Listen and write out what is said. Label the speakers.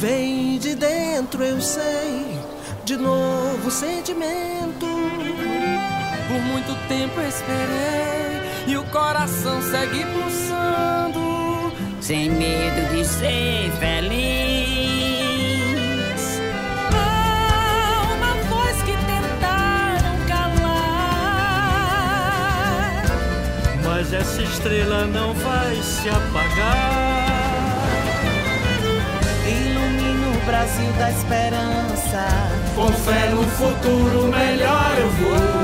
Speaker 1: Vem de dentro, eu sei, de novo sentimento.
Speaker 2: Por muito tempo esperei e o coração segue pulsando,
Speaker 3: sem medo de ser feliz.
Speaker 4: Mas essa estrela não vai se apagar.
Speaker 1: Brasil da esperança.
Speaker 5: Com fé no futuro melhor eu vou.